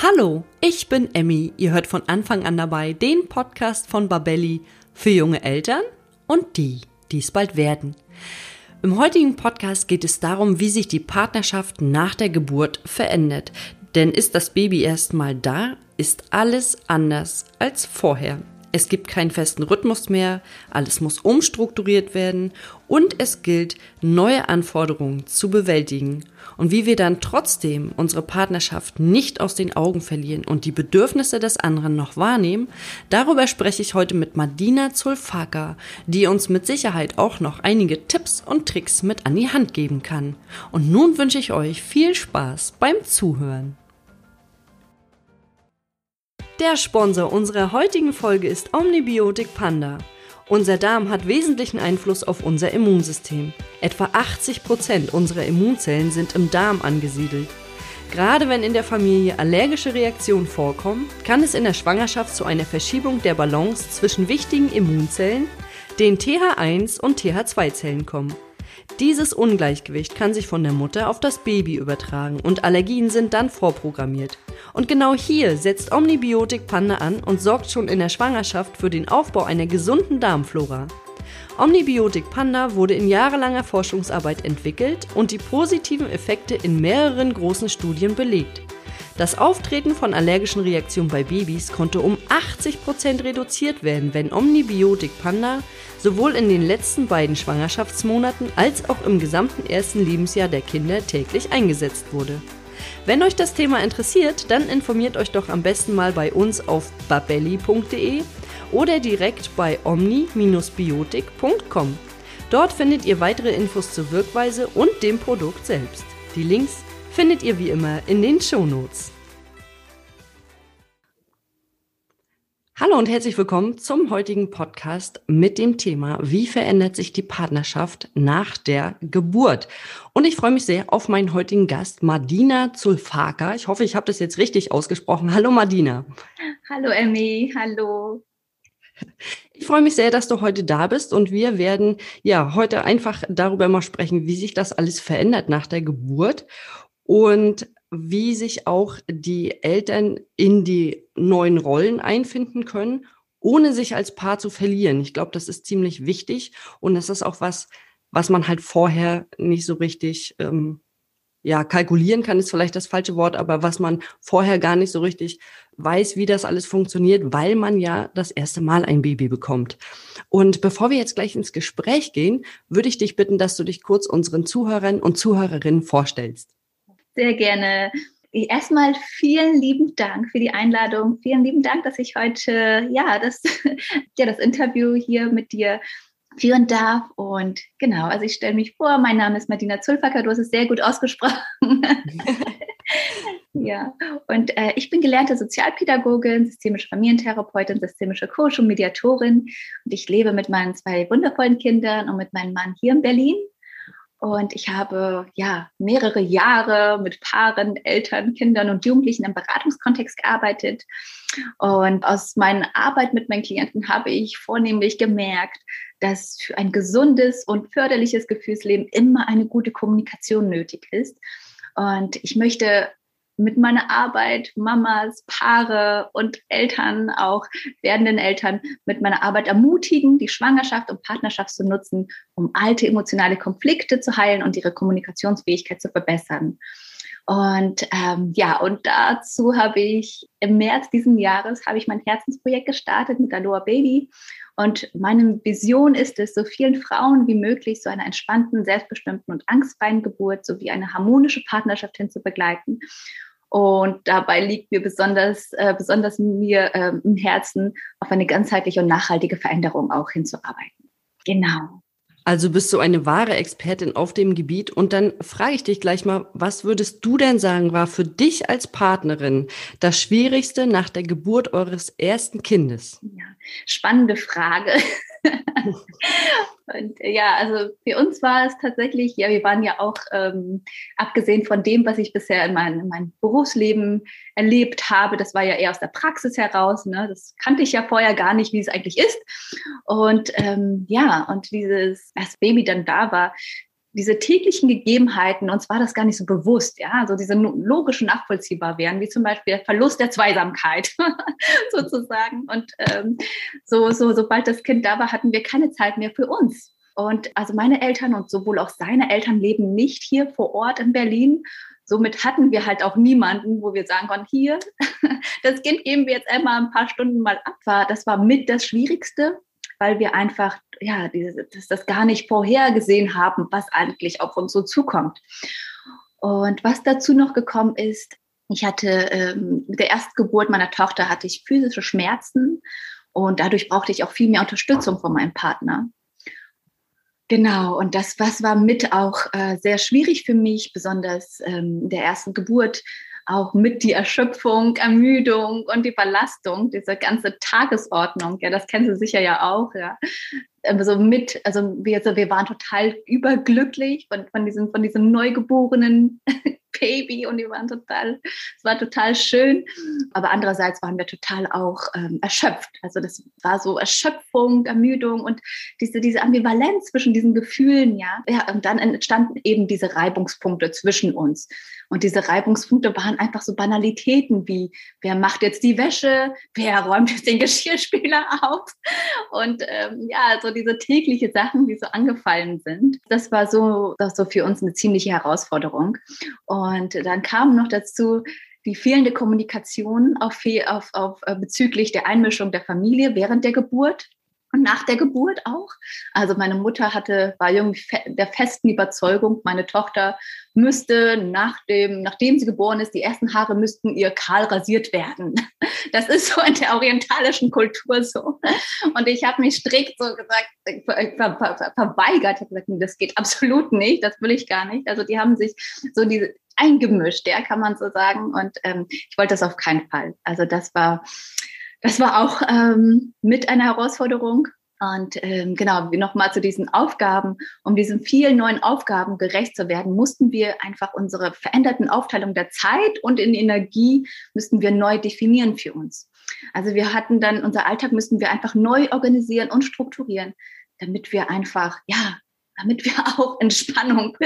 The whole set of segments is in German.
Hallo, ich bin Emmy. Ihr hört von Anfang an dabei den Podcast von Babelli für junge Eltern und die, die es bald werden. Im heutigen Podcast geht es darum, wie sich die Partnerschaft nach der Geburt verändert. Denn ist das Baby erstmal da, ist alles anders als vorher. Es gibt keinen festen Rhythmus mehr, alles muss umstrukturiert werden und es gilt, neue Anforderungen zu bewältigen. Und wie wir dann trotzdem unsere Partnerschaft nicht aus den Augen verlieren und die Bedürfnisse des anderen noch wahrnehmen, darüber spreche ich heute mit Madina Zulfaka, die uns mit Sicherheit auch noch einige Tipps und Tricks mit an die Hand geben kann. Und nun wünsche ich euch viel Spaß beim Zuhören. Der Sponsor unserer heutigen Folge ist Omnibiotik Panda. Unser Darm hat wesentlichen Einfluss auf unser Immunsystem. Etwa 80 Prozent unserer Immunzellen sind im Darm angesiedelt. Gerade wenn in der Familie allergische Reaktionen vorkommen, kann es in der Schwangerschaft zu einer Verschiebung der Balance zwischen wichtigen Immunzellen, den TH1 und TH2-Zellen kommen. Dieses Ungleichgewicht kann sich von der Mutter auf das Baby übertragen und Allergien sind dann vorprogrammiert. Und genau hier setzt Omnibiotik Panda an und sorgt schon in der Schwangerschaft für den Aufbau einer gesunden Darmflora. Omnibiotik Panda wurde in jahrelanger Forschungsarbeit entwickelt und die positiven Effekte in mehreren großen Studien belegt. Das Auftreten von allergischen Reaktionen bei Babys konnte um 80% reduziert werden, wenn Omnibiotik Panda sowohl in den letzten beiden Schwangerschaftsmonaten als auch im gesamten ersten Lebensjahr der Kinder täglich eingesetzt wurde. Wenn euch das Thema interessiert, dann informiert euch doch am besten mal bei uns auf babelli.de oder direkt bei omni-biotik.com. Dort findet ihr weitere Infos zur Wirkweise und dem Produkt selbst. Die Links findet ihr wie immer in den Shownotes. Hallo und herzlich willkommen zum heutigen Podcast mit dem Thema, wie verändert sich die Partnerschaft nach der Geburt? Und ich freue mich sehr auf meinen heutigen Gast, Madina Zulfaka. Ich hoffe, ich habe das jetzt richtig ausgesprochen. Hallo Madina. Hallo Emmy, hallo. Ich freue mich sehr, dass du heute da bist und wir werden ja heute einfach darüber mal sprechen, wie sich das alles verändert nach der Geburt und wie sich auch die Eltern in die neuen Rollen einfinden können, ohne sich als Paar zu verlieren. Ich glaube, das ist ziemlich wichtig und das ist auch was, was man halt vorher nicht so richtig, ähm, ja, kalkulieren kann, ist vielleicht das falsche Wort, aber was man vorher gar nicht so richtig weiß, wie das alles funktioniert, weil man ja das erste Mal ein Baby bekommt. Und bevor wir jetzt gleich ins Gespräch gehen, würde ich dich bitten, dass du dich kurz unseren Zuhörern und Zuhörerinnen vorstellst. Sehr gerne. Erstmal vielen lieben Dank für die Einladung. Vielen lieben Dank, dass ich heute ja das, ja, das Interview hier mit dir führen darf. Und genau, also ich stelle mich vor, mein Name ist Martina Zulfacker, du hast es sehr gut ausgesprochen. ja, und äh, ich bin gelernte Sozialpädagogin, systemische Familientherapeutin, systemische Coach und Mediatorin. Und ich lebe mit meinen zwei wundervollen Kindern und mit meinem Mann hier in Berlin. Und ich habe ja mehrere Jahre mit Paaren, Eltern, Kindern und Jugendlichen im Beratungskontext gearbeitet. Und aus meiner Arbeit mit meinen Klienten habe ich vornehmlich gemerkt, dass für ein gesundes und förderliches Gefühlsleben immer eine gute Kommunikation nötig ist. Und ich möchte mit meiner Arbeit Mamas, Paare und Eltern, auch werdenden Eltern, mit meiner Arbeit ermutigen, die Schwangerschaft und Partnerschaft zu nutzen, um alte emotionale Konflikte zu heilen und ihre Kommunikationsfähigkeit zu verbessern. Und ähm, ja, und dazu habe ich im März diesen Jahres habe ich mein Herzensprojekt gestartet mit Aloha Baby. Und meine Vision ist es, so vielen Frauen wie möglich zu einer entspannten, selbstbestimmten und angstfreien Geburt sowie eine harmonische Partnerschaft hin zu begleiten. Und dabei liegt mir besonders, äh, besonders mir äh, im Herzen, auf eine ganzheitliche und nachhaltige Veränderung auch hinzuarbeiten. Genau. Also bist du eine wahre Expertin auf dem Gebiet. Und dann frage ich dich gleich mal, was würdest du denn sagen, war für dich als Partnerin das Schwierigste nach der Geburt eures ersten Kindes? Ja, spannende Frage. Und äh, ja, also für uns war es tatsächlich, ja, wir waren ja auch, ähm, abgesehen von dem, was ich bisher in, mein, in meinem Berufsleben erlebt habe, das war ja eher aus der Praxis heraus, ne? das kannte ich ja vorher gar nicht, wie es eigentlich ist. Und ähm, ja, und dieses, als Baby dann da war, diese täglichen Gegebenheiten, uns war das gar nicht so bewusst, ja, also diese logischen nachvollziehbar wären, wie zum Beispiel der Verlust der Zweisamkeit sozusagen. Und ähm, so, so, sobald das Kind da war, hatten wir keine Zeit mehr für uns. Und also meine Eltern und sowohl auch seine Eltern leben nicht hier vor Ort in Berlin. Somit hatten wir halt auch niemanden, wo wir sagen konnten, hier, das Kind geben wir jetzt einmal ein paar Stunden mal ab. Das war mit das Schwierigste, weil wir einfach ja diese, das, das gar nicht vorhergesehen haben, was eigentlich auf uns so zukommt. Und was dazu noch gekommen ist, ich hatte ähm, mit der Erstgeburt meiner Tochter hatte ich physische Schmerzen und dadurch brauchte ich auch viel mehr Unterstützung von meinem Partner. Genau, und das was war mit auch äh, sehr schwierig für mich, besonders ähm, der ersten Geburt, auch mit die Erschöpfung, Ermüdung und die Belastung, diese ganze Tagesordnung, ja, das kennen Sie sicher ja auch, ja. Also mit, also wir, also wir waren total überglücklich von, von diesem, von diesem neugeborenen Baby und die waren total, es war total schön. Aber andererseits waren wir total auch ähm, erschöpft. Also das war so Erschöpfung, Ermüdung und diese, diese Ambivalenz zwischen diesen Gefühlen, ja. ja. Und dann entstanden eben diese Reibungspunkte zwischen uns. Und diese Reibungspunkte waren einfach so Banalitäten wie, wer macht jetzt die Wäsche, wer räumt jetzt den Geschirrspüler auf? Und ähm, ja, so diese tägliche Sachen, die so angefallen sind. Das war so, das so für uns eine ziemliche Herausforderung. Und dann kam noch dazu, die fehlende Kommunikation auf, auf, auf, äh, bezüglich der Einmischung der Familie während der Geburt und nach der Geburt auch. Also meine Mutter hatte, war irgendwie der festen Überzeugung, meine Tochter müsste nach dem, nachdem sie geboren ist, die ersten Haare müssten ihr kahl rasiert werden. Das ist so in der orientalischen Kultur so. Und ich habe mich strikt so gesagt, ver, ver, ver, verweigert. Ich habe gesagt, das geht absolut nicht, das will ich gar nicht. Also die haben sich so diese eingemischt, ja, kann man so sagen. Und ähm, ich wollte das auf keinen Fall. Also das war das war auch ähm, mit einer Herausforderung. Und ähm, genau, nochmal zu diesen Aufgaben, um diesen vielen neuen Aufgaben gerecht zu werden, mussten wir einfach unsere veränderten Aufteilung der Zeit und in Energie müssten wir neu definieren für uns. Also wir hatten dann, unser Alltag müssten wir einfach neu organisieren und strukturieren, damit wir einfach, ja, damit wir auch Entspannung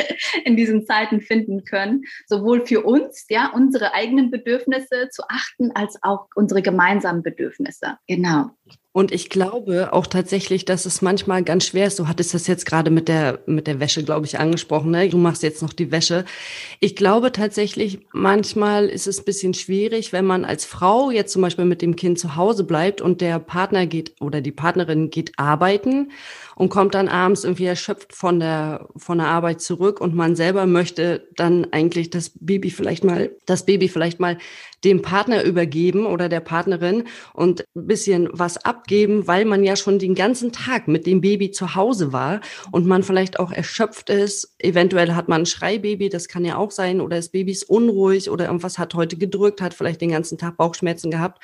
in diesen Zeiten finden können, sowohl für uns, ja, unsere eigenen Bedürfnisse zu achten, als auch unsere gemeinsamen Bedürfnisse. Genau. Und ich glaube auch tatsächlich, dass es manchmal ganz schwer ist. Du hattest das jetzt gerade mit der, mit der Wäsche, glaube ich, angesprochen. Ne? Du machst jetzt noch die Wäsche. Ich glaube tatsächlich, manchmal ist es ein bisschen schwierig, wenn man als Frau jetzt zum Beispiel mit dem Kind zu Hause bleibt und der Partner geht oder die Partnerin geht arbeiten und kommt dann abends irgendwie erschöpft von der, von der Arbeit zurück und man selber möchte dann eigentlich das Baby vielleicht mal, das Baby vielleicht mal dem Partner übergeben oder der Partnerin und ein bisschen was abgeben, weil man ja schon den ganzen Tag mit dem Baby zu Hause war und man vielleicht auch erschöpft ist. Eventuell hat man ein Schreibaby, das kann ja auch sein, oder das Baby ist unruhig oder irgendwas hat heute gedrückt, hat vielleicht den ganzen Tag Bauchschmerzen gehabt.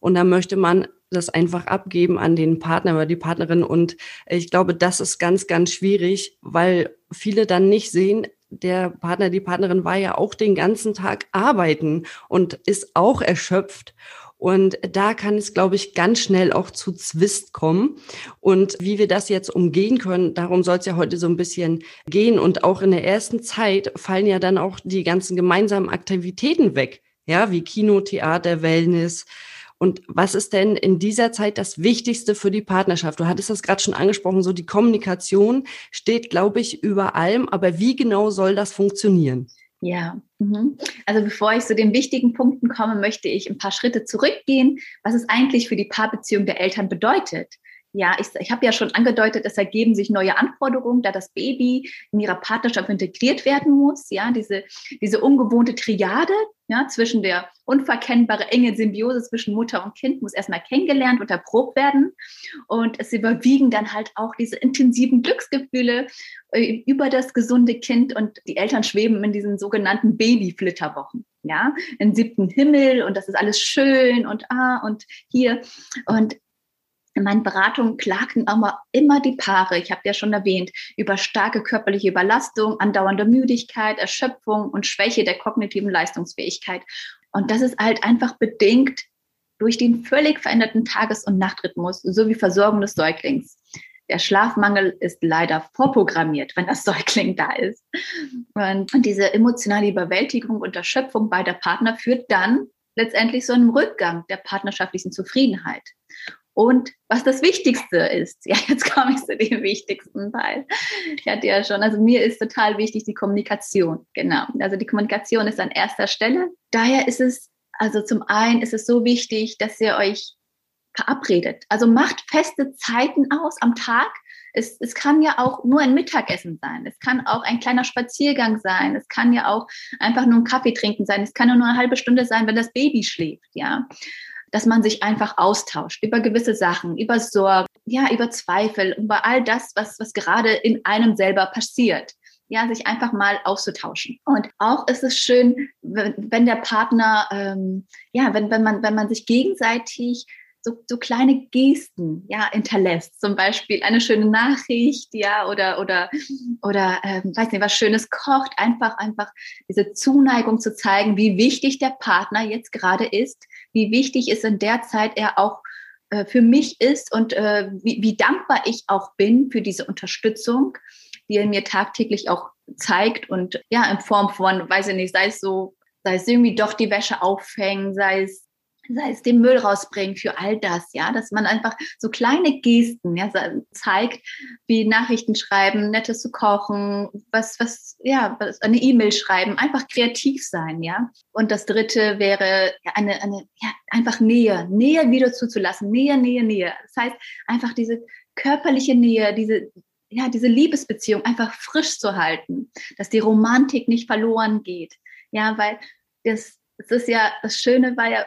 Und dann möchte man das einfach abgeben an den Partner oder die Partnerin. Und ich glaube, das ist ganz, ganz schwierig, weil viele dann nicht sehen, der Partner, die Partnerin war ja auch den ganzen Tag arbeiten und ist auch erschöpft. Und da kann es, glaube ich, ganz schnell auch zu Zwist kommen. Und wie wir das jetzt umgehen können, darum soll es ja heute so ein bisschen gehen. Und auch in der ersten Zeit fallen ja dann auch die ganzen gemeinsamen Aktivitäten weg. Ja, wie Kino, Theater, Wellness, und was ist denn in dieser Zeit das Wichtigste für die Partnerschaft? Du hattest das gerade schon angesprochen, so die Kommunikation steht, glaube ich, über allem. Aber wie genau soll das funktionieren? Ja, mhm. also bevor ich zu den wichtigen Punkten komme, möchte ich ein paar Schritte zurückgehen, was es eigentlich für die Paarbeziehung der Eltern bedeutet. Ja, ich, ich habe ja schon angedeutet, es ergeben sich neue Anforderungen, da das Baby in ihrer Partnerschaft integriert werden muss. Ja, diese, diese ungewohnte Triade ja, zwischen der unverkennbare enge Symbiose zwischen Mutter und Kind muss erstmal kennengelernt und erprobt werden. Und es überwiegen dann halt auch diese intensiven Glücksgefühle äh, über das gesunde Kind und die Eltern schweben in diesen sogenannten Babyflitterwochen. Ja, im siebten Himmel und das ist alles schön und ah und hier. Und in meinen Beratungen klagen aber immer die Paare, ich habe ja schon erwähnt, über starke körperliche Überlastung, andauernde Müdigkeit, Erschöpfung und Schwäche der kognitiven Leistungsfähigkeit. Und das ist halt einfach bedingt durch den völlig veränderten Tages- und Nachtrhythmus sowie Versorgung des Säuglings. der Schlafmangel ist leider vorprogrammiert, wenn das Säugling da ist. Und, diese emotionale Überwältigung und Erschöpfung beider Partner führt dann letztendlich so einem Rückgang der partnerschaftlichen Zufriedenheit. Und was das Wichtigste ist, ja, jetzt komme ich zu dem wichtigsten Teil. Ich hatte ja schon, also mir ist total wichtig die Kommunikation. Genau. Also die Kommunikation ist an erster Stelle. Daher ist es, also zum einen ist es so wichtig, dass ihr euch verabredet. Also macht feste Zeiten aus am Tag. Es, es kann ja auch nur ein Mittagessen sein. Es kann auch ein kleiner Spaziergang sein. Es kann ja auch einfach nur ein Kaffee trinken sein. Es kann nur eine halbe Stunde sein, wenn das Baby schläft, ja dass man sich einfach austauscht über gewisse Sachen, über Sorgen, ja, über Zweifel, über all das, was, was gerade in einem selber passiert. Ja, sich einfach mal auszutauschen. Und auch ist es schön, wenn, wenn der Partner, ähm, ja, wenn, wenn man, wenn man sich gegenseitig so, so kleine Gesten ja hinterlässt. Zum Beispiel eine schöne Nachricht, ja, oder oder oder ähm, weiß nicht, was Schönes kocht. Einfach einfach diese Zuneigung zu zeigen, wie wichtig der Partner jetzt gerade ist, wie wichtig es in der Zeit er auch äh, für mich ist und äh, wie, wie dankbar ich auch bin für diese Unterstützung, die er mir tagtäglich auch zeigt und ja in Form von, weiß ich nicht, sei es so sei es irgendwie doch die Wäsche aufhängen, sei es sei es den Müll rausbringen, für all das, ja, dass man einfach so kleine Gesten, ja, zeigt, wie Nachrichten schreiben, nettes zu kochen, was, was, ja, was, eine E-Mail schreiben, einfach kreativ sein, ja. Und das dritte wäre ja, eine, eine, ja, einfach Nähe, Nähe wieder zuzulassen, Nähe, Nähe, Nähe. Das heißt, einfach diese körperliche Nähe, diese, ja, diese Liebesbeziehung einfach frisch zu halten, dass die Romantik nicht verloren geht, ja, weil das, das ist ja, das Schöne war ja,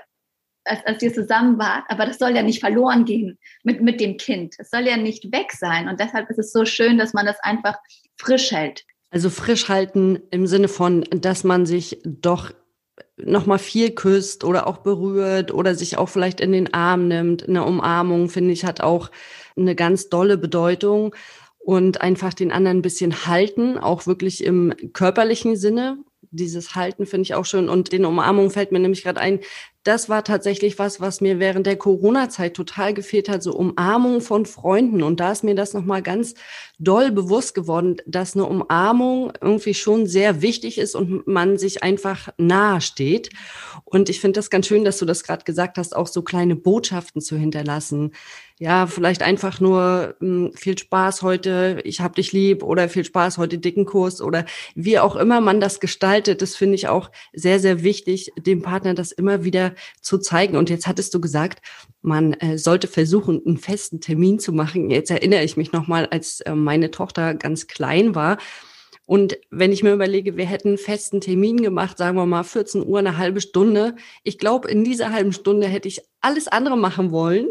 als, als ihr zusammen wart, aber das soll ja nicht verloren gehen mit, mit dem Kind. Es soll ja nicht weg sein. Und deshalb ist es so schön, dass man das einfach frisch hält. Also frisch halten im Sinne von, dass man sich doch noch mal viel küsst oder auch berührt oder sich auch vielleicht in den Arm nimmt. Eine Umarmung, finde ich, hat auch eine ganz dolle Bedeutung und einfach den anderen ein bisschen halten, auch wirklich im körperlichen Sinne. Dieses Halten finde ich auch schön und den Umarmung fällt mir nämlich gerade ein, das war tatsächlich was, was mir während der Corona-Zeit total gefehlt hat, so Umarmung von Freunden. Und da ist mir das nochmal ganz doll bewusst geworden, dass eine Umarmung irgendwie schon sehr wichtig ist und man sich einfach nahe steht. Und ich finde das ganz schön, dass du das gerade gesagt hast, auch so kleine Botschaften zu hinterlassen. Ja, vielleicht einfach nur hm, viel Spaß heute, ich hab dich lieb oder viel Spaß heute dicken Kurs oder wie auch immer man das gestaltet, das finde ich auch sehr, sehr wichtig, dem Partner das immer wieder zu zeigen. Und jetzt hattest du gesagt, man äh, sollte versuchen, einen festen Termin zu machen. Jetzt erinnere ich mich nochmal, als äh, meine Tochter ganz klein war. Und wenn ich mir überlege, wir hätten einen festen Termin gemacht, sagen wir mal 14 Uhr, eine halbe Stunde. Ich glaube, in dieser halben Stunde hätte ich alles andere machen wollen,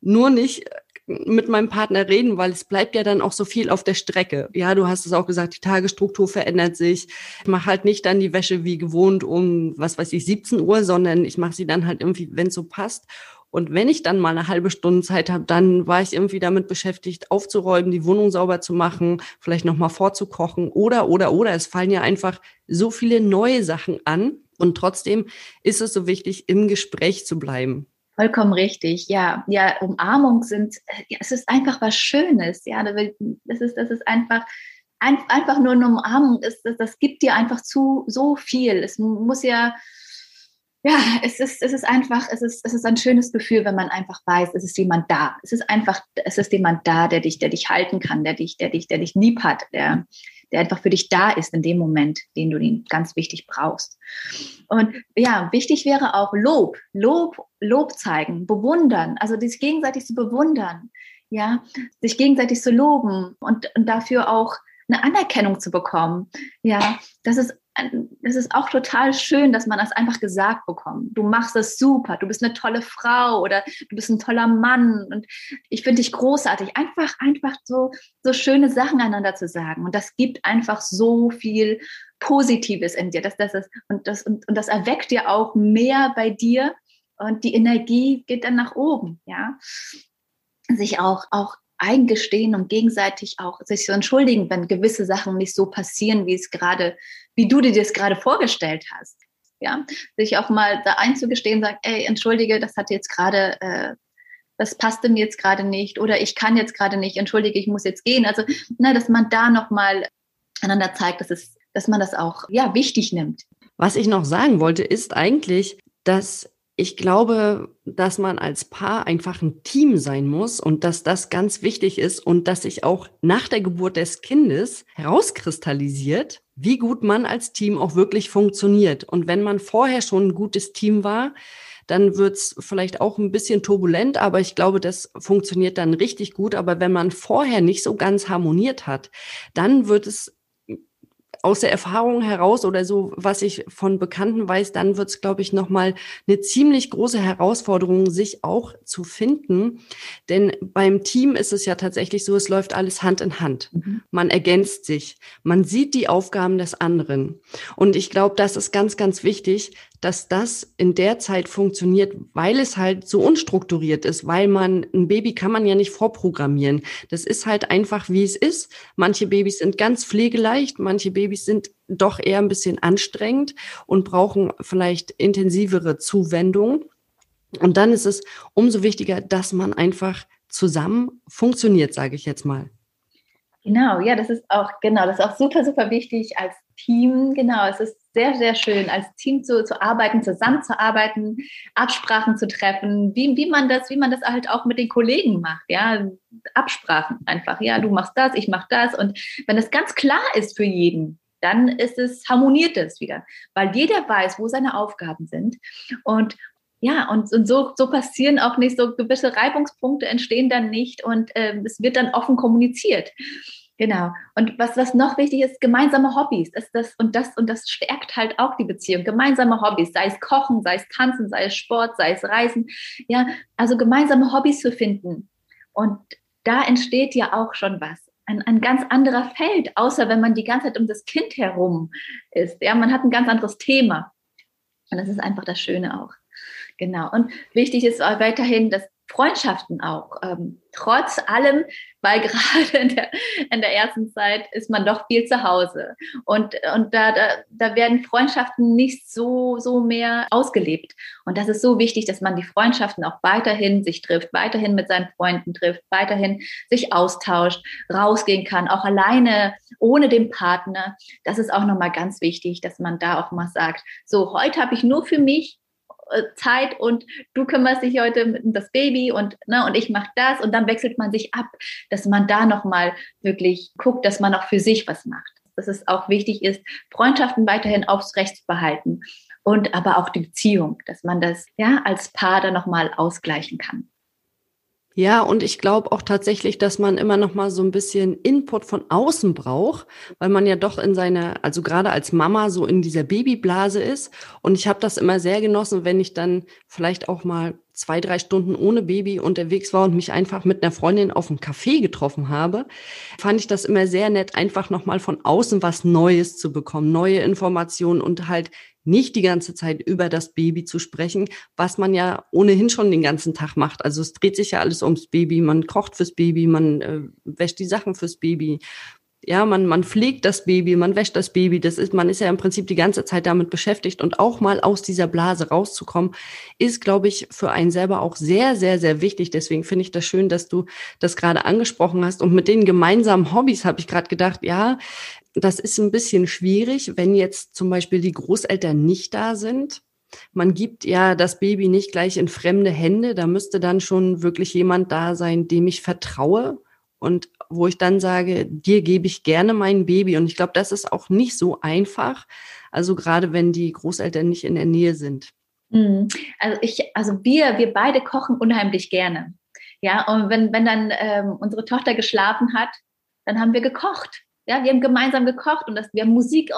nur nicht mit meinem Partner reden, weil es bleibt ja dann auch so viel auf der Strecke. Ja, du hast es auch gesagt, die Tagesstruktur verändert sich. Ich mache halt nicht dann die Wäsche wie gewohnt um, was weiß ich, 17 Uhr, sondern ich mache sie dann halt irgendwie, wenn es so passt. Und wenn ich dann mal eine halbe Stunde Zeit habe, dann war ich irgendwie damit beschäftigt, aufzuräumen, die Wohnung sauber zu machen, vielleicht nochmal vorzukochen oder, oder, oder. Es fallen ja einfach so viele neue Sachen an. Und trotzdem ist es so wichtig, im Gespräch zu bleiben. Vollkommen richtig, ja. Ja, Umarmung sind, ja, es ist einfach was Schönes, ja. Das ist, das ist einfach, ein, einfach nur eine Umarmung, das, das, das gibt dir einfach zu so viel. Es muss ja, ja, es ist, es ist einfach, es ist, es ist ein schönes Gefühl, wenn man einfach weiß, es ist jemand da. Es ist einfach, es ist jemand da, der dich, der dich halten kann, der dich, der dich, der dich lieb hat, der, der einfach für dich da ist in dem Moment, den du ihn ganz wichtig brauchst. Und ja, wichtig wäre auch Lob, Lob, Lob zeigen, bewundern, also sich gegenseitig zu bewundern, ja, sich gegenseitig zu loben und, und dafür auch eine Anerkennung zu bekommen. Ja, das ist es ist auch total schön, dass man das einfach gesagt bekommt. Du machst es super, du bist eine tolle Frau oder du bist ein toller Mann und ich finde dich großartig. Einfach, einfach so, so schöne Sachen einander zu sagen. Und das gibt einfach so viel Positives in dir. Das, das ist, und, das, und, und das erweckt dir auch mehr bei dir und die Energie geht dann nach oben, ja. Sich auch, auch eingestehen und gegenseitig auch sich zu entschuldigen, wenn gewisse Sachen nicht so passieren, wie es gerade, wie du dir das gerade vorgestellt hast. Ja, sich auch mal da einzugestehen, sagen, ey, entschuldige, das hat jetzt gerade, äh, das passte mir jetzt gerade nicht oder ich kann jetzt gerade nicht, entschuldige, ich muss jetzt gehen. Also, na, dass man da nochmal einander zeigt, dass, es, dass man das auch ja, wichtig nimmt. Was ich noch sagen wollte, ist eigentlich, dass ich glaube, dass man als Paar einfach ein Team sein muss und dass das ganz wichtig ist und dass sich auch nach der Geburt des Kindes herauskristallisiert, wie gut man als Team auch wirklich funktioniert. Und wenn man vorher schon ein gutes Team war, dann wird's vielleicht auch ein bisschen turbulent, aber ich glaube, das funktioniert dann richtig gut. Aber wenn man vorher nicht so ganz harmoniert hat, dann wird es aus der Erfahrung heraus oder so, was ich von Bekannten weiß, dann wird es, glaube ich, nochmal eine ziemlich große Herausforderung, sich auch zu finden. Denn beim Team ist es ja tatsächlich so, es läuft alles Hand in Hand. Mhm. Man ergänzt sich. Man sieht die Aufgaben des anderen. Und ich glaube, das ist ganz, ganz wichtig, dass das in der Zeit funktioniert, weil es halt so unstrukturiert ist, weil man, ein Baby kann man ja nicht vorprogrammieren. Das ist halt einfach, wie es ist. Manche Babys sind ganz pflegeleicht, manche Babys sind doch eher ein bisschen anstrengend und brauchen vielleicht intensivere Zuwendung. Und dann ist es umso wichtiger, dass man einfach zusammen funktioniert, sage ich jetzt mal. Genau, ja, das ist auch, genau, das ist auch super, super wichtig als Team. Genau, es ist sehr, sehr schön, als Team zu, zu arbeiten, zusammenzuarbeiten, Absprachen zu treffen, wie, wie man das, wie man das halt auch mit den Kollegen macht, ja, Absprachen einfach, ja, du machst das, ich mach das. Und wenn es ganz klar ist für jeden, dann ist es, harmoniert es wieder, weil jeder weiß, wo seine Aufgaben sind. Und ja, und, und so, so passieren auch nicht, so gewisse Reibungspunkte entstehen dann nicht und äh, es wird dann offen kommuniziert. Genau. Und was, was noch wichtig ist, gemeinsame Hobbys. Ist das, und, das, und das stärkt halt auch die Beziehung. Gemeinsame Hobbys, sei es Kochen, sei es Tanzen, sei es Sport, sei es Reisen. Ja, also gemeinsame Hobbys zu finden. Und da entsteht ja auch schon was. Ein, ein ganz anderer Feld, außer wenn man die ganze Zeit um das Kind herum ist. Ja, man hat ein ganz anderes Thema. Und das ist einfach das Schöne auch. Genau. Und wichtig ist weiterhin, dass Freundschaften auch. Ähm, trotz allem, weil gerade in der, in der ersten Zeit ist man doch viel zu Hause. Und, und da, da, da werden Freundschaften nicht so, so mehr ausgelebt. Und das ist so wichtig, dass man die Freundschaften auch weiterhin sich trifft, weiterhin mit seinen Freunden trifft, weiterhin sich austauscht, rausgehen kann, auch alleine, ohne den Partner. Das ist auch nochmal ganz wichtig, dass man da auch mal sagt, so, heute habe ich nur für mich Zeit und du kümmerst dich heute um das Baby und, ne, und ich mache das und dann wechselt man sich ab, dass man da nochmal wirklich guckt, dass man auch für sich was macht. Dass es auch wichtig ist, Freundschaften weiterhin aufs Recht zu behalten und aber auch die Beziehung, dass man das ja als Paar dann nochmal ausgleichen kann. Ja, und ich glaube auch tatsächlich, dass man immer noch mal so ein bisschen Input von außen braucht, weil man ja doch in seiner, also gerade als Mama so in dieser Babyblase ist. Und ich habe das immer sehr genossen, wenn ich dann vielleicht auch mal zwei, drei Stunden ohne Baby unterwegs war und mich einfach mit einer Freundin auf einem Café getroffen habe, fand ich das immer sehr nett, einfach noch mal von außen was Neues zu bekommen, neue Informationen und halt nicht die ganze Zeit über das Baby zu sprechen, was man ja ohnehin schon den ganzen Tag macht. Also es dreht sich ja alles ums Baby. Man kocht fürs Baby, man äh, wäscht die Sachen fürs Baby. Ja, man, man pflegt das Baby, man wäscht das Baby. Das ist, man ist ja im Prinzip die ganze Zeit damit beschäftigt und auch mal aus dieser Blase rauszukommen, ist, glaube ich, für einen selber auch sehr, sehr, sehr wichtig. Deswegen finde ich das schön, dass du das gerade angesprochen hast. Und mit den gemeinsamen Hobbys habe ich gerade gedacht, ja, das ist ein bisschen schwierig, wenn jetzt zum Beispiel die Großeltern nicht da sind. Man gibt ja das Baby nicht gleich in fremde Hände. Da müsste dann schon wirklich jemand da sein, dem ich vertraue und wo ich dann sage, dir gebe ich gerne mein Baby. Und ich glaube, das ist auch nicht so einfach. Also gerade wenn die Großeltern nicht in der Nähe sind. Mhm. Also ich, also wir, wir beide kochen unheimlich gerne. Ja, und wenn, wenn dann ähm, unsere Tochter geschlafen hat, dann haben wir gekocht. Ja, wir haben gemeinsam gekocht und das, wir haben Musik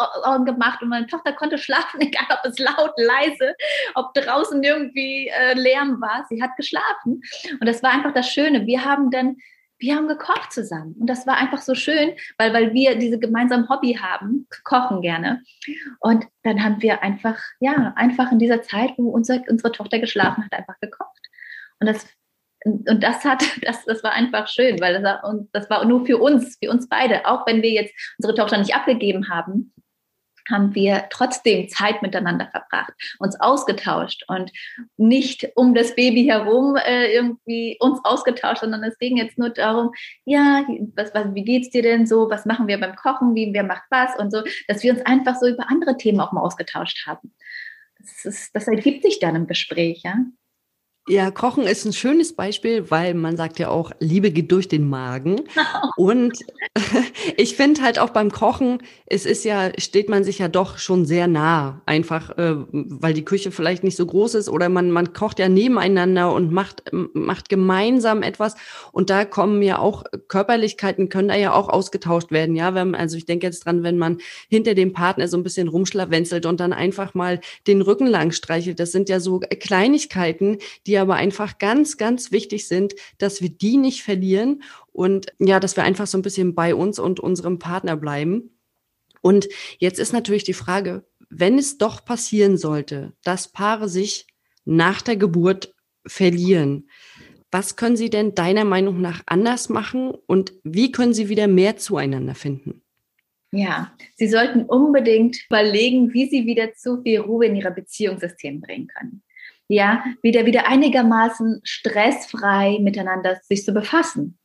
gemacht und meine Tochter konnte schlafen, egal ob es laut, leise, ob draußen irgendwie äh, Lärm war. Sie hat geschlafen. Und das war einfach das Schöne. Wir haben dann, wir haben gekocht zusammen. Und das war einfach so schön, weil, weil wir diese gemeinsamen Hobby haben, kochen gerne. Und dann haben wir einfach, ja, einfach in dieser Zeit, wo unser, unsere Tochter geschlafen hat, einfach gekocht. Und das und das hat, das, das war einfach schön, weil das und das war nur für uns, für uns beide, auch wenn wir jetzt unsere Tochter nicht abgegeben haben. Haben wir trotzdem Zeit miteinander verbracht, uns ausgetauscht und nicht um das Baby herum äh, irgendwie uns ausgetauscht, sondern es ging jetzt nur darum, ja, was, was, wie geht's dir denn so, was machen wir beim Kochen, wie, wer macht was und so, dass wir uns einfach so über andere Themen auch mal ausgetauscht haben. Das, ist, das ergibt sich dann im Gespräch, ja. Ja, Kochen ist ein schönes Beispiel, weil man sagt ja auch, Liebe geht durch den Magen. Und ich finde halt auch beim Kochen, es ist ja, steht man sich ja doch schon sehr nah. Einfach, äh, weil die Küche vielleicht nicht so groß ist oder man, man kocht ja nebeneinander und macht, macht gemeinsam etwas. Und da kommen ja auch Körperlichkeiten, können da ja auch ausgetauscht werden. Ja, wenn, also ich denke jetzt dran, wenn man hinter dem Partner so ein bisschen rumschlawenzelt und dann einfach mal den Rücken lang streichelt. Das sind ja so Kleinigkeiten, die die aber einfach ganz, ganz wichtig sind, dass wir die nicht verlieren und ja, dass wir einfach so ein bisschen bei uns und unserem Partner bleiben. Und jetzt ist natürlich die Frage, wenn es doch passieren sollte, dass Paare sich nach der Geburt verlieren, was können sie denn deiner Meinung nach anders machen und wie können sie wieder mehr zueinander finden? Ja, Sie sollten unbedingt überlegen, wie Sie wieder zu viel Ruhe in Ihrer Beziehungssystem bringen können ja, wieder, wieder einigermaßen stressfrei miteinander sich zu befassen.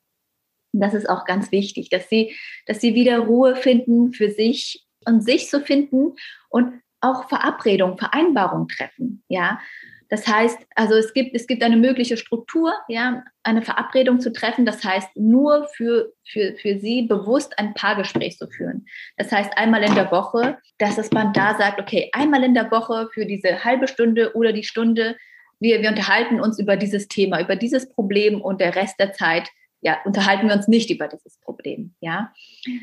Und das ist auch ganz wichtig, dass sie, dass sie wieder Ruhe finden für sich und sich zu finden und auch Verabredungen, Vereinbarungen treffen, ja. Das heißt, also es gibt, es gibt eine mögliche Struktur, ja, eine Verabredung zu treffen. Das heißt, nur für, für, für Sie bewusst ein Paargespräch zu führen. Das heißt, einmal in der Woche, dass es man da sagt, okay, einmal in der Woche für diese halbe Stunde oder die Stunde, wir, wir unterhalten uns über dieses Thema, über dieses Problem und der Rest der Zeit ja, unterhalten wir uns nicht über dieses Problem. Ja,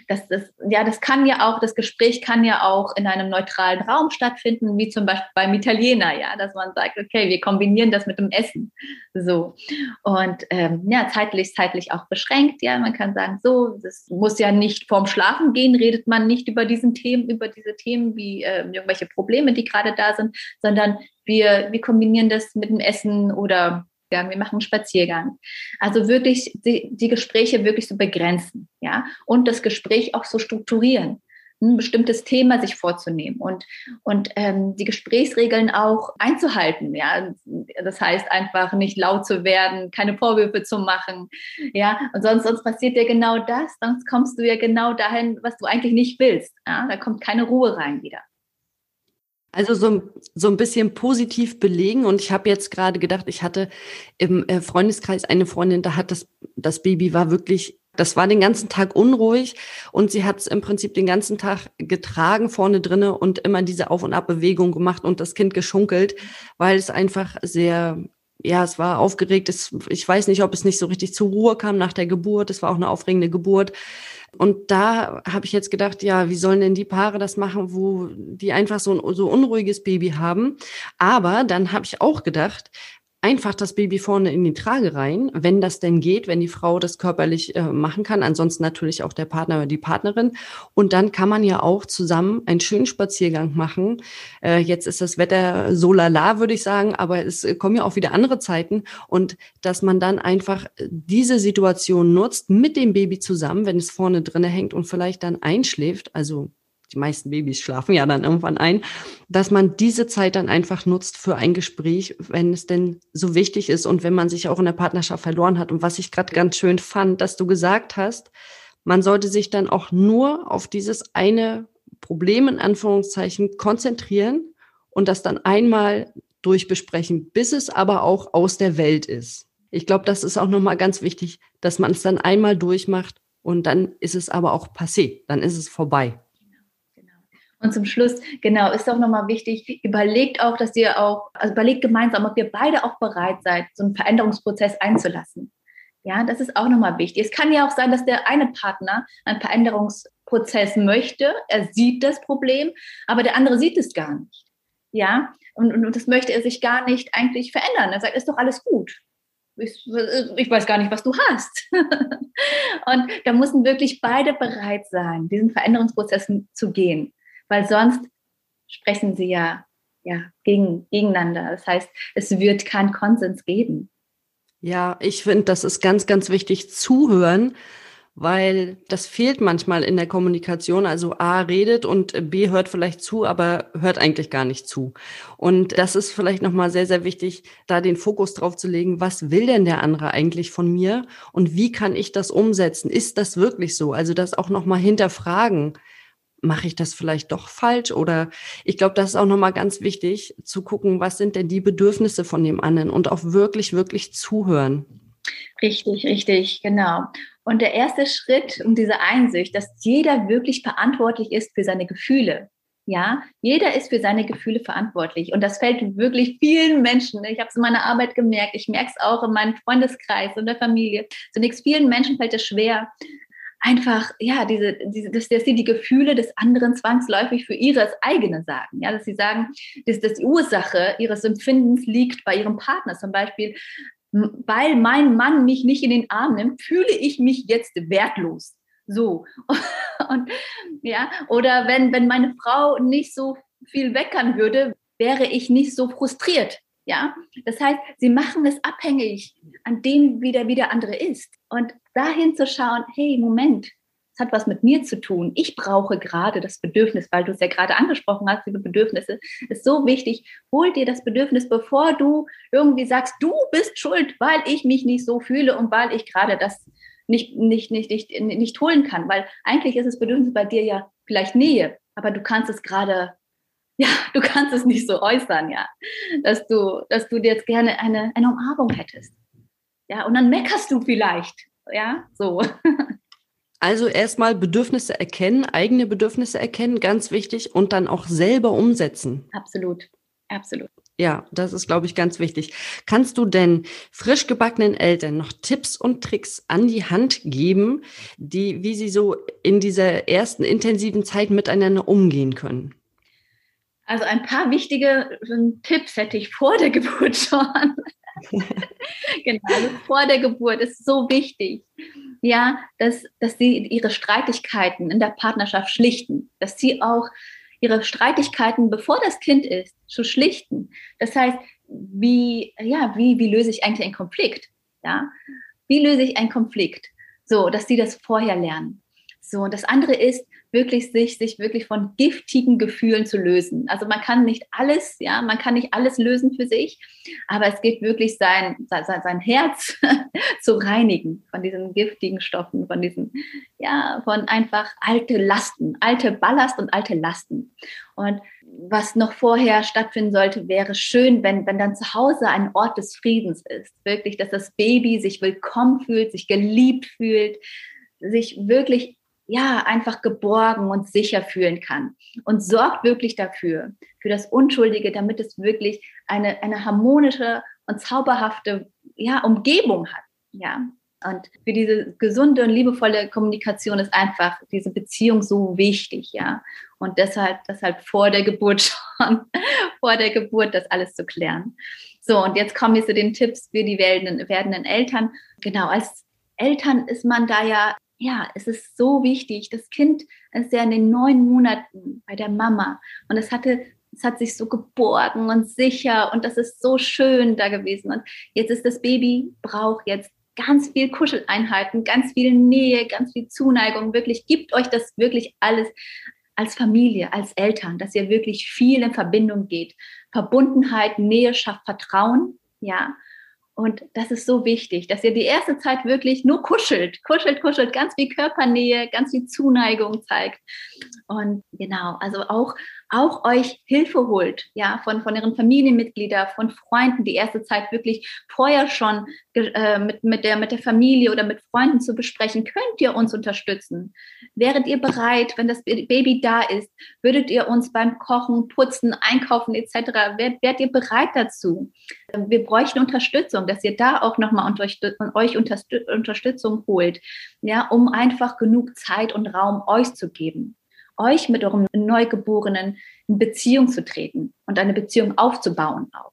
das, das, ja, das kann ja auch, das Gespräch kann ja auch in einem neutralen Raum stattfinden, wie zum Beispiel beim Italiener, ja, dass man sagt, okay, wir kombinieren das mit dem Essen. So. Und ähm, ja, zeitlich, zeitlich auch beschränkt, ja. Man kann sagen, so, das muss ja nicht vorm Schlafen gehen, redet man nicht über diesen Themen, über diese Themen wie äh, irgendwelche Probleme, die gerade da sind, sondern wir, wir kombinieren das mit dem Essen oder Spaziergang, wir machen einen Spaziergang. Also wirklich die, die Gespräche wirklich so begrenzen, ja, und das Gespräch auch so strukturieren ein bestimmtes Thema sich vorzunehmen und, und ähm, die Gesprächsregeln auch einzuhalten. Ja, das heißt einfach nicht laut zu werden, keine Vorwürfe zu machen. Ja, und sonst, sonst passiert ja genau das, sonst kommst du ja genau dahin, was du eigentlich nicht willst. Ja, da kommt keine Ruhe rein wieder. Also so, so ein bisschen positiv belegen. Und ich habe jetzt gerade gedacht, ich hatte im äh, Freundeskreis eine Freundin, da hat das, das Baby war wirklich, das war den ganzen Tag unruhig und sie hat es im Prinzip den ganzen Tag getragen vorne drinne und immer diese Auf- und Abbewegung gemacht und das Kind geschunkelt, weil es einfach sehr ja, es war aufgeregt. Es, ich weiß nicht, ob es nicht so richtig zur Ruhe kam nach der Geburt. Es war auch eine aufregende Geburt. Und da habe ich jetzt gedacht, ja, wie sollen denn die Paare das machen, wo die einfach so ein so unruhiges Baby haben? Aber dann habe ich auch gedacht, einfach das Baby vorne in die Trage rein, wenn das denn geht, wenn die Frau das körperlich äh, machen kann. Ansonsten natürlich auch der Partner oder die Partnerin. Und dann kann man ja auch zusammen einen schönen Spaziergang machen. Äh, jetzt ist das Wetter so lala, würde ich sagen, aber es kommen ja auch wieder andere Zeiten. Und dass man dann einfach diese Situation nutzt mit dem Baby zusammen, wenn es vorne drinne hängt und vielleicht dann einschläft. Also die meisten Babys schlafen ja dann irgendwann ein, dass man diese Zeit dann einfach nutzt für ein Gespräch, wenn es denn so wichtig ist und wenn man sich auch in der Partnerschaft verloren hat. Und was ich gerade ganz schön fand, dass du gesagt hast, man sollte sich dann auch nur auf dieses eine Problem in Anführungszeichen konzentrieren und das dann einmal durchbesprechen, bis es aber auch aus der Welt ist. Ich glaube, das ist auch nochmal ganz wichtig, dass man es dann einmal durchmacht und dann ist es aber auch passé, dann ist es vorbei. Und zum Schluss, genau, ist auch nochmal wichtig, überlegt auch, dass ihr auch, also überlegt gemeinsam, ob ihr beide auch bereit seid, so einen Veränderungsprozess einzulassen. Ja, das ist auch nochmal wichtig. Es kann ja auch sein, dass der eine Partner einen Veränderungsprozess möchte, er sieht das Problem, aber der andere sieht es gar nicht. Ja, und, und, und das möchte er sich gar nicht eigentlich verändern. Er sagt, ist doch alles gut. Ich, ich, weiß gar nicht, was du hast. und da müssen wirklich beide bereit sein, diesen Veränderungsprozess zu gehen weil sonst sprechen sie ja, ja gegen, gegeneinander. Das heißt, es wird keinen Konsens geben. Ja, ich finde, das ist ganz, ganz wichtig zuhören, weil das fehlt manchmal in der Kommunikation. Also A redet und B hört vielleicht zu, aber hört eigentlich gar nicht zu. Und das ist vielleicht nochmal sehr, sehr wichtig, da den Fokus drauf zu legen, was will denn der andere eigentlich von mir und wie kann ich das umsetzen? Ist das wirklich so? Also das auch nochmal hinterfragen. Mache ich das vielleicht doch falsch? Oder ich glaube, das ist auch nochmal ganz wichtig, zu gucken, was sind denn die Bedürfnisse von dem anderen und auch wirklich, wirklich zuhören. Richtig, richtig, genau. Und der erste Schritt um diese Einsicht, dass jeder wirklich verantwortlich ist für seine Gefühle. Ja, jeder ist für seine Gefühle verantwortlich. Und das fällt wirklich vielen Menschen. Ich habe es in meiner Arbeit gemerkt. Ich merke es auch in meinem Freundeskreis und der Familie. Zunächst vielen Menschen fällt es schwer, einfach, ja, diese, diese, dass, dass sie die Gefühle des anderen zwangsläufig für ihres eigene sagen. Ja, dass sie sagen, dass, dass die Ursache ihres Empfindens liegt bei ihrem Partner. Zum Beispiel, weil mein Mann mich nicht in den Arm nimmt, fühle ich mich jetzt wertlos. So. Und ja, oder wenn, wenn meine Frau nicht so viel weckern würde, wäre ich nicht so frustriert. Ja, das heißt, sie machen es abhängig an dem, wie der, wie der andere ist. Und dahin zu schauen, hey, Moment, es hat was mit mir zu tun. Ich brauche gerade das Bedürfnis, weil du es ja gerade angesprochen hast, diese Bedürfnisse, ist so wichtig. Hol dir das Bedürfnis, bevor du irgendwie sagst, du bist schuld, weil ich mich nicht so fühle und weil ich gerade das nicht, nicht, nicht, nicht, nicht holen kann. Weil eigentlich ist das Bedürfnis bei dir ja vielleicht Nähe, aber du kannst es gerade, ja, du kannst es nicht so äußern, ja, dass du, dass du jetzt gerne eine, eine Umarmung hättest. Ja, und dann meckerst du vielleicht, ja, so. Also erstmal Bedürfnisse erkennen, eigene Bedürfnisse erkennen, ganz wichtig, und dann auch selber umsetzen. Absolut, absolut. Ja, das ist, glaube ich, ganz wichtig. Kannst du denn frisch gebackenen Eltern noch Tipps und Tricks an die Hand geben, die, wie sie so in dieser ersten intensiven Zeit miteinander umgehen können? Also ein paar wichtige Tipps hätte ich vor der Geburt schon. genau, also vor der Geburt ist so wichtig ja, dass, dass sie ihre Streitigkeiten in der Partnerschaft schlichten, dass sie auch ihre Streitigkeiten, bevor das Kind ist, zu schlichten. Das heißt, wie, ja, wie, wie löse ich eigentlich einen Konflikt? Ja, wie löse ich einen Konflikt? So, dass sie das vorher lernen. So, und das andere ist, wirklich sich, sich wirklich von giftigen Gefühlen zu lösen. Also man kann nicht alles, ja, man kann nicht alles lösen für sich, aber es geht wirklich sein, sein, sein Herz zu reinigen von diesen giftigen Stoffen, von diesen, ja, von einfach alte Lasten, alte Ballast und alte Lasten. Und was noch vorher stattfinden sollte, wäre schön, wenn, wenn dann zu Hause ein Ort des Friedens ist. Wirklich, dass das Baby sich willkommen fühlt, sich geliebt fühlt, sich wirklich ja, einfach geborgen und sicher fühlen kann. Und sorgt wirklich dafür, für das Unschuldige, damit es wirklich eine, eine harmonische und zauberhafte ja, Umgebung hat. Ja. Und für diese gesunde und liebevolle Kommunikation ist einfach diese Beziehung so wichtig, ja. Und deshalb, deshalb vor der Geburt schon, vor der Geburt das alles zu klären. So, und jetzt kommen wir zu den Tipps für die werdenden, werdenden Eltern. Genau, als Eltern ist man da ja ja, es ist so wichtig. Das Kind ist ja in den neun Monaten bei der Mama und es hatte, es hat sich so geborgen und sicher und das ist so schön da gewesen. Und jetzt ist das Baby, braucht jetzt ganz viel Kuscheleinheiten, ganz viel Nähe, ganz viel Zuneigung. Wirklich, gibt euch das wirklich alles als Familie, als Eltern, dass ihr wirklich viel in Verbindung geht. Verbundenheit, Nähe schafft Vertrauen, ja. Und das ist so wichtig, dass ihr die erste Zeit wirklich nur kuschelt, kuschelt, kuschelt, ganz viel Körpernähe, ganz viel Zuneigung zeigt. Und genau, also auch, auch euch Hilfe holt, ja, von, von ihren Familienmitgliedern, von Freunden, die erste Zeit wirklich vorher schon äh, mit, mit, der, mit der Familie oder mit Freunden zu besprechen. Könnt ihr uns unterstützen? Wäret ihr bereit, wenn das Baby da ist, würdet ihr uns beim Kochen, Putzen, Einkaufen etc., wärt, wärt ihr bereit dazu? Wir bräuchten Unterstützung, dass ihr da auch nochmal unter, euch Unterstützung holt, ja, um einfach genug Zeit und Raum euch zu geben euch mit eurem Neugeborenen in Beziehung zu treten und eine Beziehung aufzubauen auch.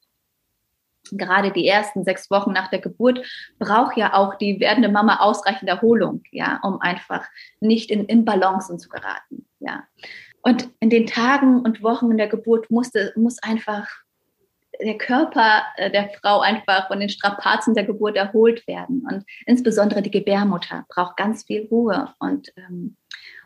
Gerade die ersten sechs Wochen nach der Geburt braucht ja auch die werdende Mama ausreichend Erholung, ja, um einfach nicht in Inbalancen zu geraten, ja. Und in den Tagen und Wochen in der Geburt musste, muss einfach der Körper äh, der Frau einfach von den Strapazen der Geburt erholt werden. Und insbesondere die Gebärmutter braucht ganz viel Ruhe und, ähm,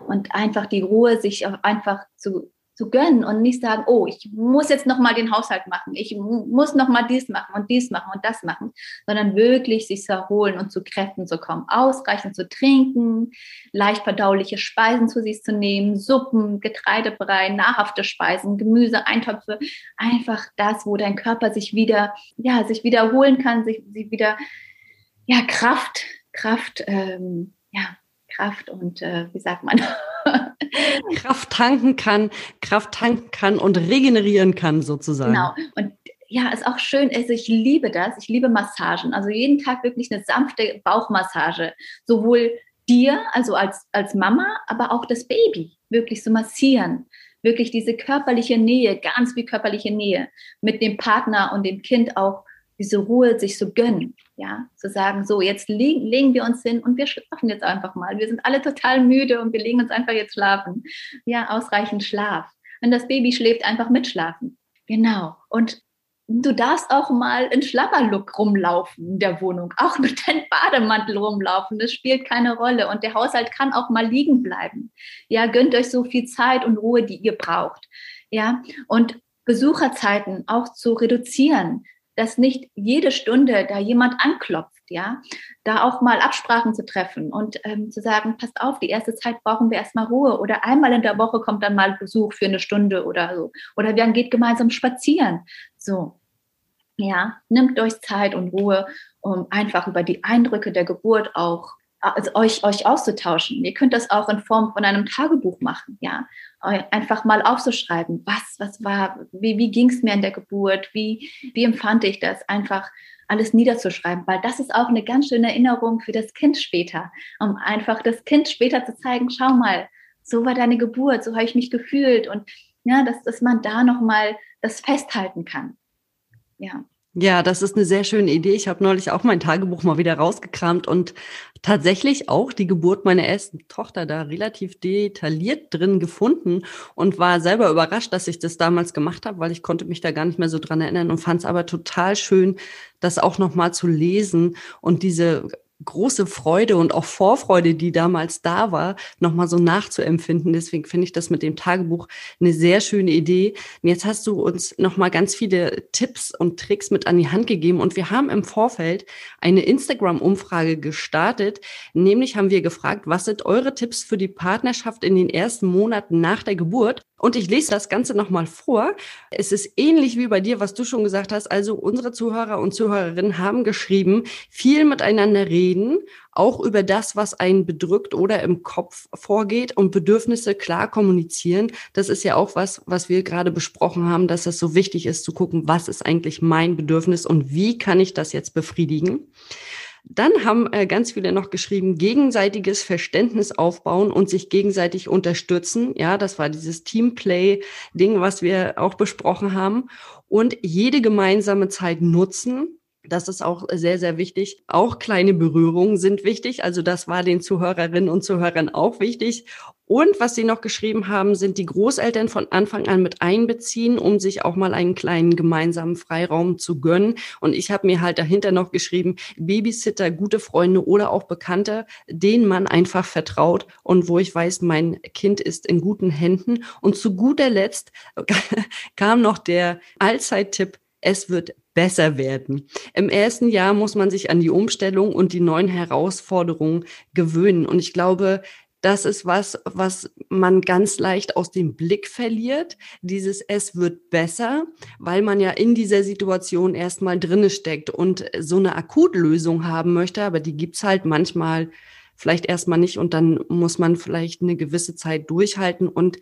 und einfach die Ruhe, sich einfach zu zu gönnen und nicht sagen, oh, ich muss jetzt noch mal den Haushalt machen, ich muss noch mal dies machen und dies machen und das machen, sondern wirklich sich zu erholen und zu Kräften zu kommen, ausreichend zu trinken, leicht verdauliche Speisen zu sich zu nehmen, Suppen, Getreidebrei, nahrhafte Speisen, Gemüse, Eintöpfe, einfach das, wo dein Körper sich wieder, ja, sich wiederholen kann, sich, sich wieder, ja, Kraft, Kraft, ähm, ja, Kraft und äh, wie sagt man? Kraft tanken kann, Kraft tanken kann und regenerieren kann sozusagen. Genau. Und ja, ist auch schön. Also ich liebe das. Ich liebe Massagen. Also jeden Tag wirklich eine sanfte Bauchmassage. Sowohl dir, also als, als Mama, aber auch das Baby wirklich zu massieren. Wirklich diese körperliche Nähe, ganz viel körperliche Nähe mit dem Partner und dem Kind auch diese Ruhe sich so gönnen, ja, zu sagen, so jetzt legen, legen wir uns hin und wir schlafen jetzt einfach mal. Wir sind alle total müde und wir legen uns einfach jetzt schlafen. Ja, ausreichend Schlaf. Und das Baby schläft einfach mitschlafen. Genau. Und du darfst auch mal in Schlabberlook rumlaufen in der Wohnung, auch mit deinem Bademantel rumlaufen. Das spielt keine Rolle. Und der Haushalt kann auch mal liegen bleiben. Ja, gönnt euch so viel Zeit und Ruhe, die ihr braucht. Ja, und Besucherzeiten auch zu reduzieren dass nicht jede Stunde da jemand anklopft, ja, da auch mal Absprachen zu treffen und ähm, zu sagen, passt auf, die erste Zeit brauchen wir erstmal Ruhe oder einmal in der Woche kommt dann mal Besuch für eine Stunde oder so oder wir geht gemeinsam spazieren, so. Ja, nimmt euch Zeit und Ruhe, um einfach über die Eindrücke der Geburt auch also euch, euch auszutauschen. Ihr könnt das auch in Form von einem Tagebuch machen, ja. Einfach mal aufzuschreiben, was, was war, wie, wie ging es mir in der Geburt, wie, wie empfand ich das, einfach alles niederzuschreiben, weil das ist auch eine ganz schöne Erinnerung für das Kind später, um einfach das Kind später zu zeigen, schau mal, so war deine Geburt, so habe ich mich gefühlt und ja, dass, dass man da nochmal das festhalten kann. Ja. Ja, das ist eine sehr schöne Idee. Ich habe neulich auch mein Tagebuch mal wieder rausgekramt und tatsächlich auch die Geburt meiner ersten Tochter da relativ detailliert drin gefunden und war selber überrascht, dass ich das damals gemacht habe, weil ich konnte mich da gar nicht mehr so dran erinnern und fand es aber total schön, das auch noch mal zu lesen und diese große Freude und auch Vorfreude, die damals da war, nochmal so nachzuempfinden. Deswegen finde ich das mit dem Tagebuch eine sehr schöne Idee. Und jetzt hast du uns nochmal ganz viele Tipps und Tricks mit an die Hand gegeben und wir haben im Vorfeld eine Instagram-Umfrage gestartet. Nämlich haben wir gefragt, was sind eure Tipps für die Partnerschaft in den ersten Monaten nach der Geburt? Und ich lese das Ganze nochmal vor. Es ist ähnlich wie bei dir, was du schon gesagt hast. Also unsere Zuhörer und Zuhörerinnen haben geschrieben, viel miteinander reden, auch über das, was einen bedrückt oder im Kopf vorgeht und Bedürfnisse klar kommunizieren. Das ist ja auch was, was wir gerade besprochen haben, dass es so wichtig ist zu gucken, was ist eigentlich mein Bedürfnis und wie kann ich das jetzt befriedigen. Dann haben äh, ganz viele noch geschrieben, gegenseitiges Verständnis aufbauen und sich gegenseitig unterstützen. Ja, das war dieses Teamplay-Ding, was wir auch besprochen haben. Und jede gemeinsame Zeit nutzen, das ist auch sehr, sehr wichtig. Auch kleine Berührungen sind wichtig. Also das war den Zuhörerinnen und Zuhörern auch wichtig. Und was Sie noch geschrieben haben, sind die Großeltern von Anfang an mit einbeziehen, um sich auch mal einen kleinen gemeinsamen Freiraum zu gönnen. Und ich habe mir halt dahinter noch geschrieben, Babysitter, gute Freunde oder auch Bekannte, denen man einfach vertraut und wo ich weiß, mein Kind ist in guten Händen. Und zu guter Letzt kam noch der Allzeit-Tipp, es wird besser werden. Im ersten Jahr muss man sich an die Umstellung und die neuen Herausforderungen gewöhnen. Und ich glaube, das ist was, was man ganz leicht aus dem Blick verliert. Dieses es wird besser, weil man ja in dieser Situation erstmal drinne steckt und so eine Akutlösung haben möchte, aber die gibt's halt manchmal vielleicht erstmal nicht und dann muss man vielleicht eine gewisse Zeit durchhalten. Und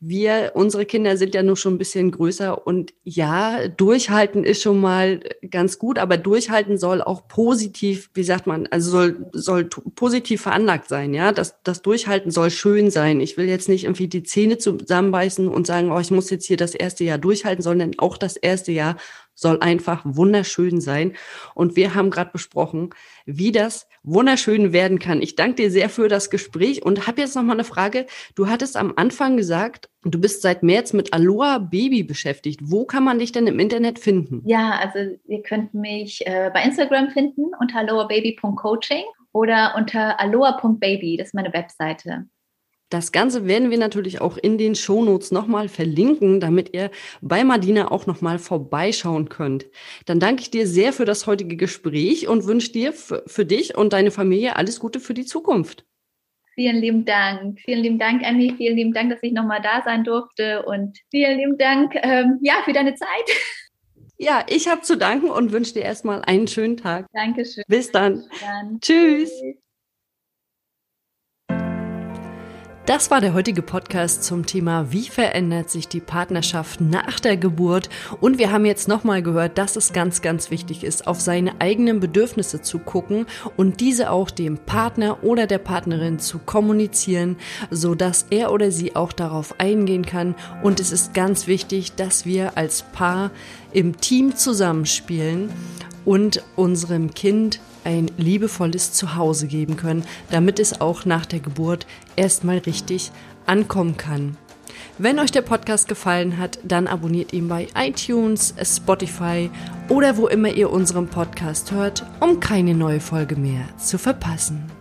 wir, unsere Kinder sind ja nur schon ein bisschen größer und ja, durchhalten ist schon mal ganz gut, aber durchhalten soll auch positiv, wie sagt man, also soll, soll positiv veranlagt sein, ja. Das, das Durchhalten soll schön sein. Ich will jetzt nicht irgendwie die Zähne zusammenbeißen und sagen, oh, ich muss jetzt hier das erste Jahr durchhalten, sondern auch das erste Jahr soll einfach wunderschön sein. Und wir haben gerade besprochen, wie das wunderschön werden kann. Ich danke dir sehr für das Gespräch und habe jetzt noch mal eine Frage. Du hattest am Anfang gesagt, du bist seit März mit Aloha Baby beschäftigt. Wo kann man dich denn im Internet finden? Ja, also ihr könnt mich äh, bei Instagram finden unter alohababy.coaching oder unter aloha.baby, das ist meine Webseite. Das Ganze werden wir natürlich auch in den Shownotes nochmal verlinken, damit ihr bei Madina auch nochmal vorbeischauen könnt. Dann danke ich dir sehr für das heutige Gespräch und wünsche dir für dich und deine Familie alles Gute für die Zukunft. Vielen lieben Dank. Vielen lieben Dank, Annie. Vielen lieben Dank, dass ich nochmal da sein durfte. Und vielen lieben Dank ähm, ja, für deine Zeit. Ja, ich habe zu danken und wünsche dir erstmal einen schönen Tag. Dankeschön. Bis dann. Bis dann. Tschüss. Tschüss. Das war der heutige Podcast zum Thema, wie verändert sich die Partnerschaft nach der Geburt. Und wir haben jetzt nochmal gehört, dass es ganz, ganz wichtig ist, auf seine eigenen Bedürfnisse zu gucken und diese auch dem Partner oder der Partnerin zu kommunizieren, so dass er oder sie auch darauf eingehen kann. Und es ist ganz wichtig, dass wir als Paar im Team zusammenspielen und unserem Kind ein liebevolles Zuhause geben können, damit es auch nach der Geburt erstmal richtig ankommen kann. Wenn euch der Podcast gefallen hat, dann abonniert ihn bei iTunes, Spotify oder wo immer ihr unseren Podcast hört, um keine neue Folge mehr zu verpassen.